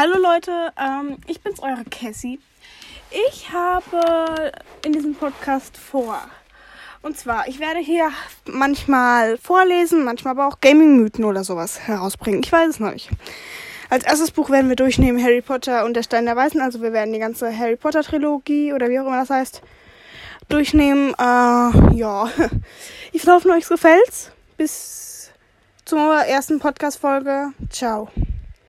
Hallo Leute, ähm, ich bin's, eure Cassie. Ich habe in diesem Podcast vor. Und zwar, ich werde hier manchmal vorlesen, manchmal aber auch Gaming-Mythen oder sowas herausbringen. Ich weiß es noch nicht. Als erstes Buch werden wir durchnehmen Harry Potter und der Stein der Weißen. Also wir werden die ganze Harry Potter Trilogie oder wie auch immer das heißt durchnehmen. Äh, ja, ich hoffe, euch gefällt's. Bis zur ersten Podcast-Folge. Ciao.